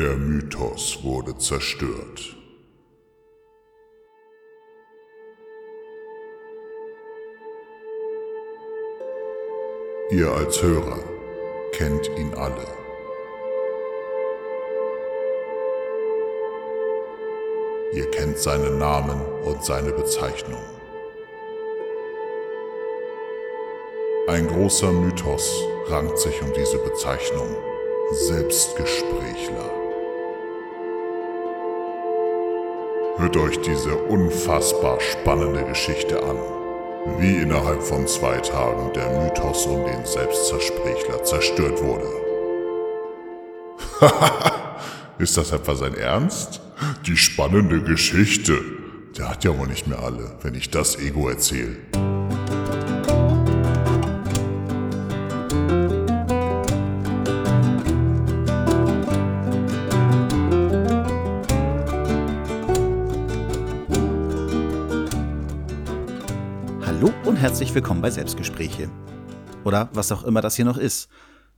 Der Mythos wurde zerstört. Ihr als Hörer kennt ihn alle. Ihr kennt seinen Namen und seine Bezeichnung. Ein großer Mythos rankt sich um diese Bezeichnung. Selbstgesprächler. Hört euch diese unfassbar spannende Geschichte an wie innerhalb von zwei Tagen der Mythos um den Selbstzersprechler zerstört wurde. Ist das etwa sein Ernst? Die spannende Geschichte. Der hat ja wohl nicht mehr alle, wenn ich das Ego erzähle. Herzlich willkommen bei Selbstgespräche. Oder was auch immer das hier noch ist.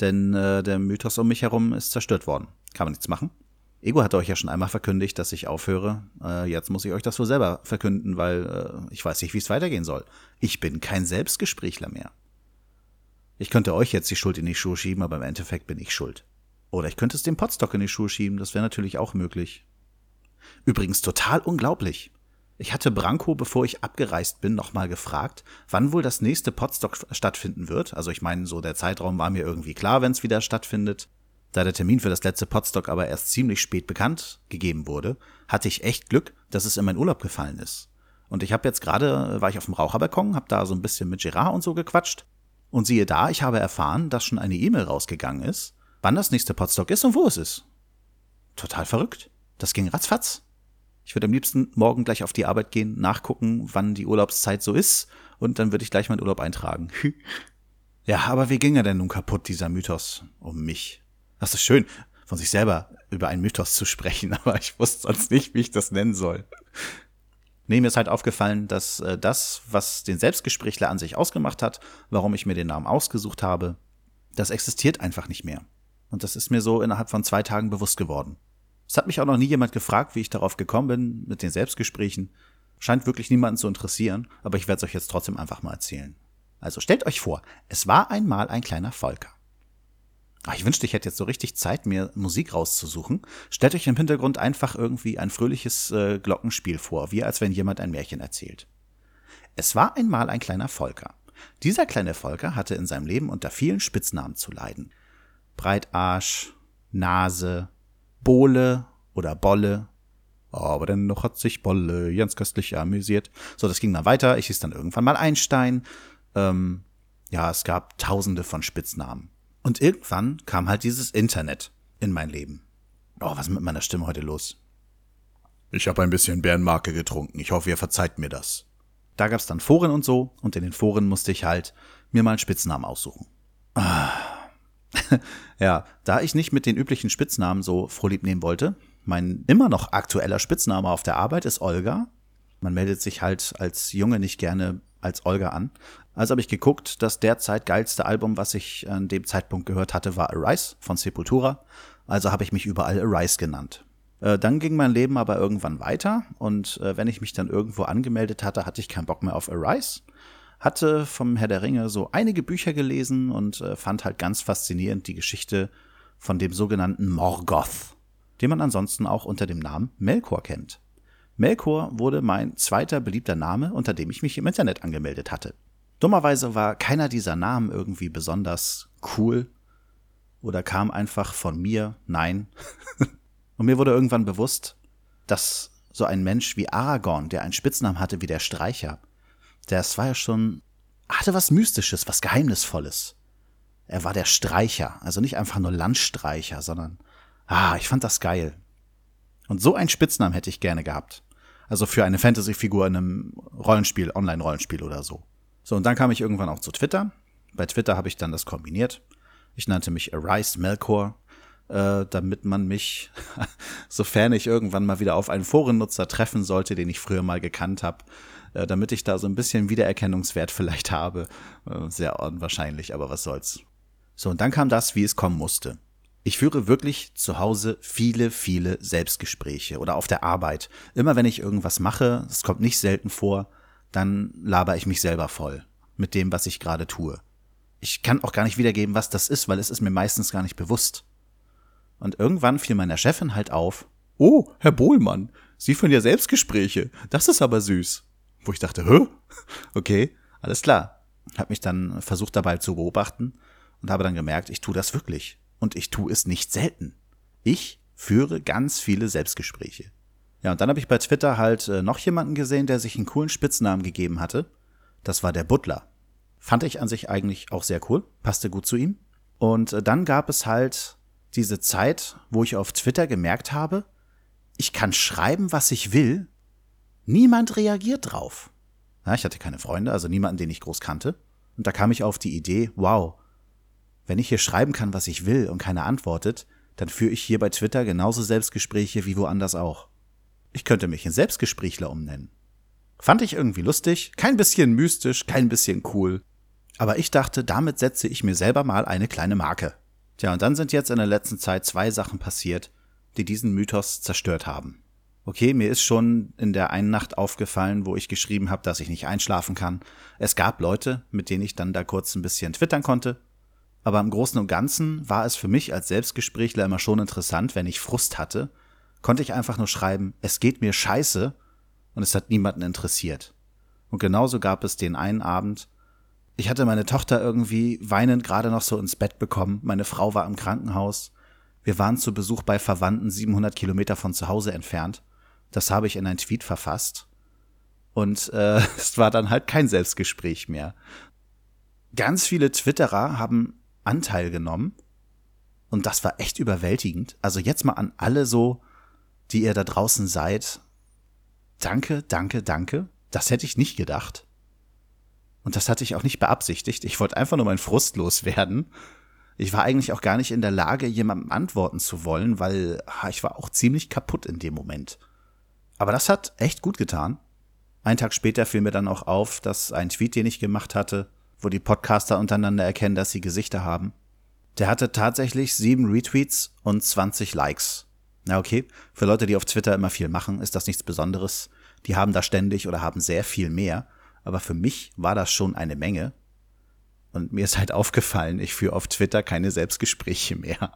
Denn äh, der Mythos um mich herum ist zerstört worden. Kann man nichts machen. Ego hat euch ja schon einmal verkündigt, dass ich aufhöre. Äh, jetzt muss ich euch das wohl selber verkünden, weil äh, ich weiß nicht, wie es weitergehen soll. Ich bin kein Selbstgesprächler mehr. Ich könnte euch jetzt die Schuld in die Schuhe schieben, aber im Endeffekt bin ich schuld. Oder ich könnte es dem Potstock in die Schuhe schieben, das wäre natürlich auch möglich. Übrigens total unglaublich. Ich hatte Branko, bevor ich abgereist bin, nochmal gefragt, wann wohl das nächste Podstock stattfinden wird. Also ich meine, so der Zeitraum war mir irgendwie klar, wenn es wieder stattfindet. Da der Termin für das letzte Podstock aber erst ziemlich spät bekannt gegeben wurde, hatte ich echt Glück, dass es in meinen Urlaub gefallen ist. Und ich habe jetzt gerade, war ich auf dem Raucherbalkon, habe da so ein bisschen mit Gerard und so gequatscht. Und siehe da, ich habe erfahren, dass schon eine E-Mail rausgegangen ist, wann das nächste Podstock ist und wo es ist. Total verrückt. Das ging ratzfatz. Ich würde am liebsten morgen gleich auf die Arbeit gehen, nachgucken, wann die Urlaubszeit so ist, und dann würde ich gleich meinen Urlaub eintragen. ja, aber wie ging er denn nun kaputt, dieser Mythos um mich? Das ist schön, von sich selber über einen Mythos zu sprechen, aber ich wusste sonst nicht, wie ich das nennen soll. Nee, mir ist halt aufgefallen, dass äh, das, was den Selbstgesprächler an sich ausgemacht hat, warum ich mir den Namen ausgesucht habe, das existiert einfach nicht mehr. Und das ist mir so innerhalb von zwei Tagen bewusst geworden. Es hat mich auch noch nie jemand gefragt, wie ich darauf gekommen bin mit den Selbstgesprächen. Scheint wirklich niemanden zu interessieren, aber ich werde es euch jetzt trotzdem einfach mal erzählen. Also stellt euch vor, es war einmal ein kleiner Volker. Ach, ich wünschte, ich hätte jetzt so richtig Zeit, mir Musik rauszusuchen. Stellt euch im Hintergrund einfach irgendwie ein fröhliches äh, Glockenspiel vor, wie als wenn jemand ein Märchen erzählt. Es war einmal ein kleiner Volker. Dieser kleine Volker hatte in seinem Leben unter vielen Spitznamen zu leiden. Breitarsch, Nase, Bohle oder Bolle. Aber dennoch hat sich Bolle ganz köstlich amüsiert. So, das ging dann weiter. Ich hieß dann irgendwann mal Einstein. Ähm, ja, es gab tausende von Spitznamen. Und irgendwann kam halt dieses Internet in mein Leben. Oh, was ist mit meiner Stimme heute los? Ich habe ein bisschen Bärenmarke getrunken. Ich hoffe, ihr verzeiht mir das. Da gab's dann Foren und so, und in den Foren musste ich halt mir mal einen Spitznamen aussuchen. Ah. ja, da ich nicht mit den üblichen Spitznamen so vorlieb nehmen wollte, mein immer noch aktueller Spitzname auf der Arbeit ist Olga. Man meldet sich halt als Junge nicht gerne als Olga an. Also habe ich geguckt, das derzeit geilste Album, was ich an dem Zeitpunkt gehört hatte, war Arise von Sepultura. Also habe ich mich überall Arise genannt. Äh, dann ging mein Leben aber irgendwann weiter und äh, wenn ich mich dann irgendwo angemeldet hatte, hatte ich keinen Bock mehr auf Arise hatte vom Herr der Ringe so einige Bücher gelesen und äh, fand halt ganz faszinierend die Geschichte von dem sogenannten Morgoth, den man ansonsten auch unter dem Namen Melkor kennt. Melkor wurde mein zweiter beliebter Name, unter dem ich mich im Internet angemeldet hatte. Dummerweise war keiner dieser Namen irgendwie besonders cool oder kam einfach von mir, nein. und mir wurde irgendwann bewusst, dass so ein Mensch wie Aragorn, der einen Spitznamen hatte wie der Streicher, das war ja schon, hatte was Mystisches, was Geheimnisvolles. Er war der Streicher, also nicht einfach nur Landstreicher, sondern, ah, ich fand das geil. Und so einen Spitznamen hätte ich gerne gehabt. Also für eine Fantasy-Figur in einem Rollenspiel, Online-Rollenspiel oder so. So, und dann kam ich irgendwann auch zu Twitter. Bei Twitter habe ich dann das kombiniert. Ich nannte mich Arise Melkor, äh, damit man mich, sofern ich irgendwann mal wieder auf einen Forennutzer treffen sollte, den ich früher mal gekannt habe, äh, damit ich da so ein bisschen Wiedererkennungswert vielleicht habe. Äh, sehr unwahrscheinlich, aber was soll's. So, und dann kam das, wie es kommen musste. Ich führe wirklich zu Hause viele, viele Selbstgespräche oder auf der Arbeit. Immer wenn ich irgendwas mache, es kommt nicht selten vor, dann laber ich mich selber voll mit dem, was ich gerade tue. Ich kann auch gar nicht wiedergeben, was das ist, weil es ist mir meistens gar nicht bewusst. Und irgendwann fiel meiner Chefin halt auf, oh, Herr Bohlmann, Sie führen ja Selbstgespräche. Das ist aber süß. Wo ich dachte, hä? Okay, alles klar. Hab mich dann versucht dabei zu beobachten und habe dann gemerkt, ich tue das wirklich und ich tue es nicht selten. Ich führe ganz viele Selbstgespräche. Ja, und dann habe ich bei Twitter halt äh, noch jemanden gesehen, der sich einen coolen Spitznamen gegeben hatte. Das war der Butler. Fand ich an sich eigentlich auch sehr cool, passte gut zu ihm. Und äh, dann gab es halt diese Zeit, wo ich auf Twitter gemerkt habe, ich kann schreiben, was ich will, niemand reagiert drauf. Ja, ich hatte keine Freunde, also niemanden, den ich groß kannte. Und da kam ich auf die Idee, wow, wenn ich hier schreiben kann, was ich will und keiner antwortet, dann führe ich hier bei Twitter genauso Selbstgespräche wie woanders auch. Ich könnte mich in Selbstgesprächler umnennen. Fand ich irgendwie lustig, kein bisschen mystisch, kein bisschen cool. Aber ich dachte, damit setze ich mir selber mal eine kleine Marke. Tja, und dann sind jetzt in der letzten Zeit zwei Sachen passiert, die diesen Mythos zerstört haben. Okay, mir ist schon in der einen Nacht aufgefallen, wo ich geschrieben habe, dass ich nicht einschlafen kann. Es gab Leute, mit denen ich dann da kurz ein bisschen twittern konnte, aber im Großen und Ganzen war es für mich als Selbstgesprächler immer schon interessant, wenn ich Frust hatte, konnte ich einfach nur schreiben, es geht mir scheiße und es hat niemanden interessiert. Und genauso gab es den einen Abend, ich hatte meine Tochter irgendwie weinend gerade noch so ins Bett bekommen, meine Frau war im Krankenhaus, wir waren zu Besuch bei Verwandten 700 Kilometer von zu Hause entfernt, das habe ich in ein Tweet verfasst und äh, es war dann halt kein Selbstgespräch mehr. Ganz viele Twitterer haben Anteil genommen. Und das war echt überwältigend. Also jetzt mal an alle so, die ihr da draußen seid. Danke, danke, danke. Das hätte ich nicht gedacht. Und das hatte ich auch nicht beabsichtigt. Ich wollte einfach nur meinen Frust loswerden. Ich war eigentlich auch gar nicht in der Lage, jemandem antworten zu wollen, weil ich war auch ziemlich kaputt in dem Moment. Aber das hat echt gut getan. Einen Tag später fiel mir dann auch auf, dass ein Tweet, den ich gemacht hatte, wo die Podcaster untereinander erkennen, dass sie Gesichter haben. Der hatte tatsächlich sieben Retweets und 20 Likes. Na okay, für Leute, die auf Twitter immer viel machen, ist das nichts Besonderes. Die haben da ständig oder haben sehr viel mehr. Aber für mich war das schon eine Menge. Und mir ist halt aufgefallen, ich führe auf Twitter keine Selbstgespräche mehr.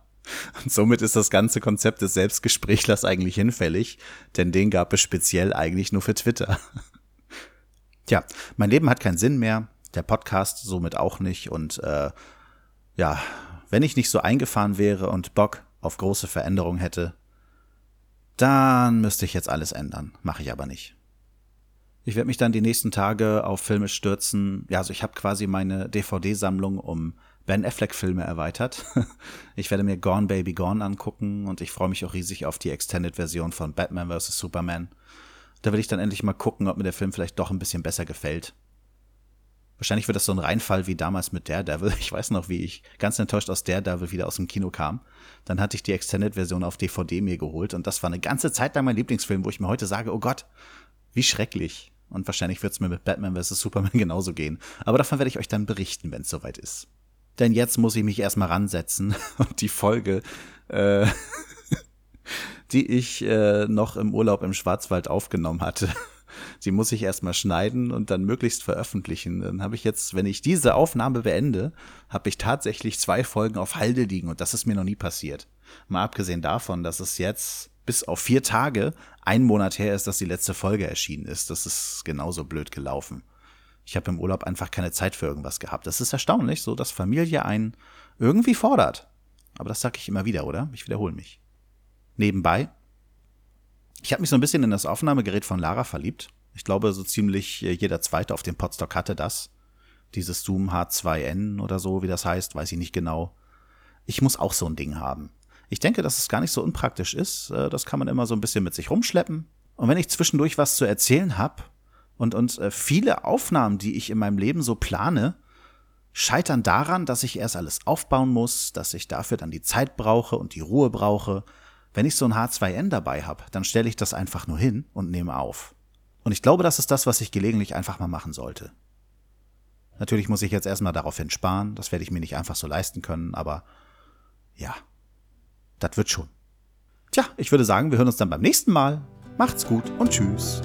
Und somit ist das ganze Konzept des Selbstgesprächlers eigentlich hinfällig, denn den gab es speziell eigentlich nur für Twitter. Tja, mein Leben hat keinen Sinn mehr der Podcast somit auch nicht. Und äh, ja, wenn ich nicht so eingefahren wäre und Bock auf große Veränderungen hätte, dann müsste ich jetzt alles ändern. Mache ich aber nicht. Ich werde mich dann die nächsten Tage auf Filme stürzen. Ja, also ich habe quasi meine DVD-Sammlung um Ben Affleck-Filme erweitert. Ich werde mir Gone Baby Gone angucken und ich freue mich auch riesig auf die Extended-Version von Batman vs. Superman. Da will ich dann endlich mal gucken, ob mir der Film vielleicht doch ein bisschen besser gefällt. Wahrscheinlich wird das so ein Reinfall wie damals mit Daredevil. Ich weiß noch, wie ich ganz enttäuscht aus Daredevil wieder aus dem Kino kam. Dann hatte ich die Extended-Version auf DVD mir geholt und das war eine ganze Zeit lang mein Lieblingsfilm, wo ich mir heute sage, oh Gott, wie schrecklich. Und wahrscheinlich wird es mir mit Batman vs. Superman genauso gehen. Aber davon werde ich euch dann berichten, wenn es soweit ist. Denn jetzt muss ich mich erstmal ransetzen und die Folge, äh, die ich äh, noch im Urlaub im Schwarzwald aufgenommen hatte, sie muss ich erstmal schneiden und dann möglichst veröffentlichen. Dann habe ich jetzt, wenn ich diese Aufnahme beende, habe ich tatsächlich zwei Folgen auf Halde liegen und das ist mir noch nie passiert. Mal abgesehen davon, dass es jetzt bis auf vier Tage ein Monat her ist, dass die letzte Folge erschienen ist. Das ist genauso blöd gelaufen. Ich habe im Urlaub einfach keine Zeit für irgendwas gehabt. Das ist erstaunlich, so dass Familie einen irgendwie fordert. Aber das sage ich immer wieder, oder? Ich wiederhole mich. Nebenbei ich habe mich so ein bisschen in das Aufnahmegerät von Lara verliebt. Ich glaube, so ziemlich äh, jeder Zweite auf dem Podstock hatte das. Dieses Zoom H2N oder so, wie das heißt, weiß ich nicht genau. Ich muss auch so ein Ding haben. Ich denke, dass es gar nicht so unpraktisch ist. Äh, das kann man immer so ein bisschen mit sich rumschleppen. Und wenn ich zwischendurch was zu erzählen habe und, und äh, viele Aufnahmen, die ich in meinem Leben so plane, scheitern daran, dass ich erst alles aufbauen muss, dass ich dafür dann die Zeit brauche und die Ruhe brauche wenn ich so ein H2N dabei habe, dann stelle ich das einfach nur hin und nehme auf. Und ich glaube, das ist das, was ich gelegentlich einfach mal machen sollte. Natürlich muss ich jetzt erstmal daraufhin sparen, das werde ich mir nicht einfach so leisten können, aber ja. Das wird schon. Tja, ich würde sagen, wir hören uns dann beim nächsten Mal. Macht's gut und tschüss.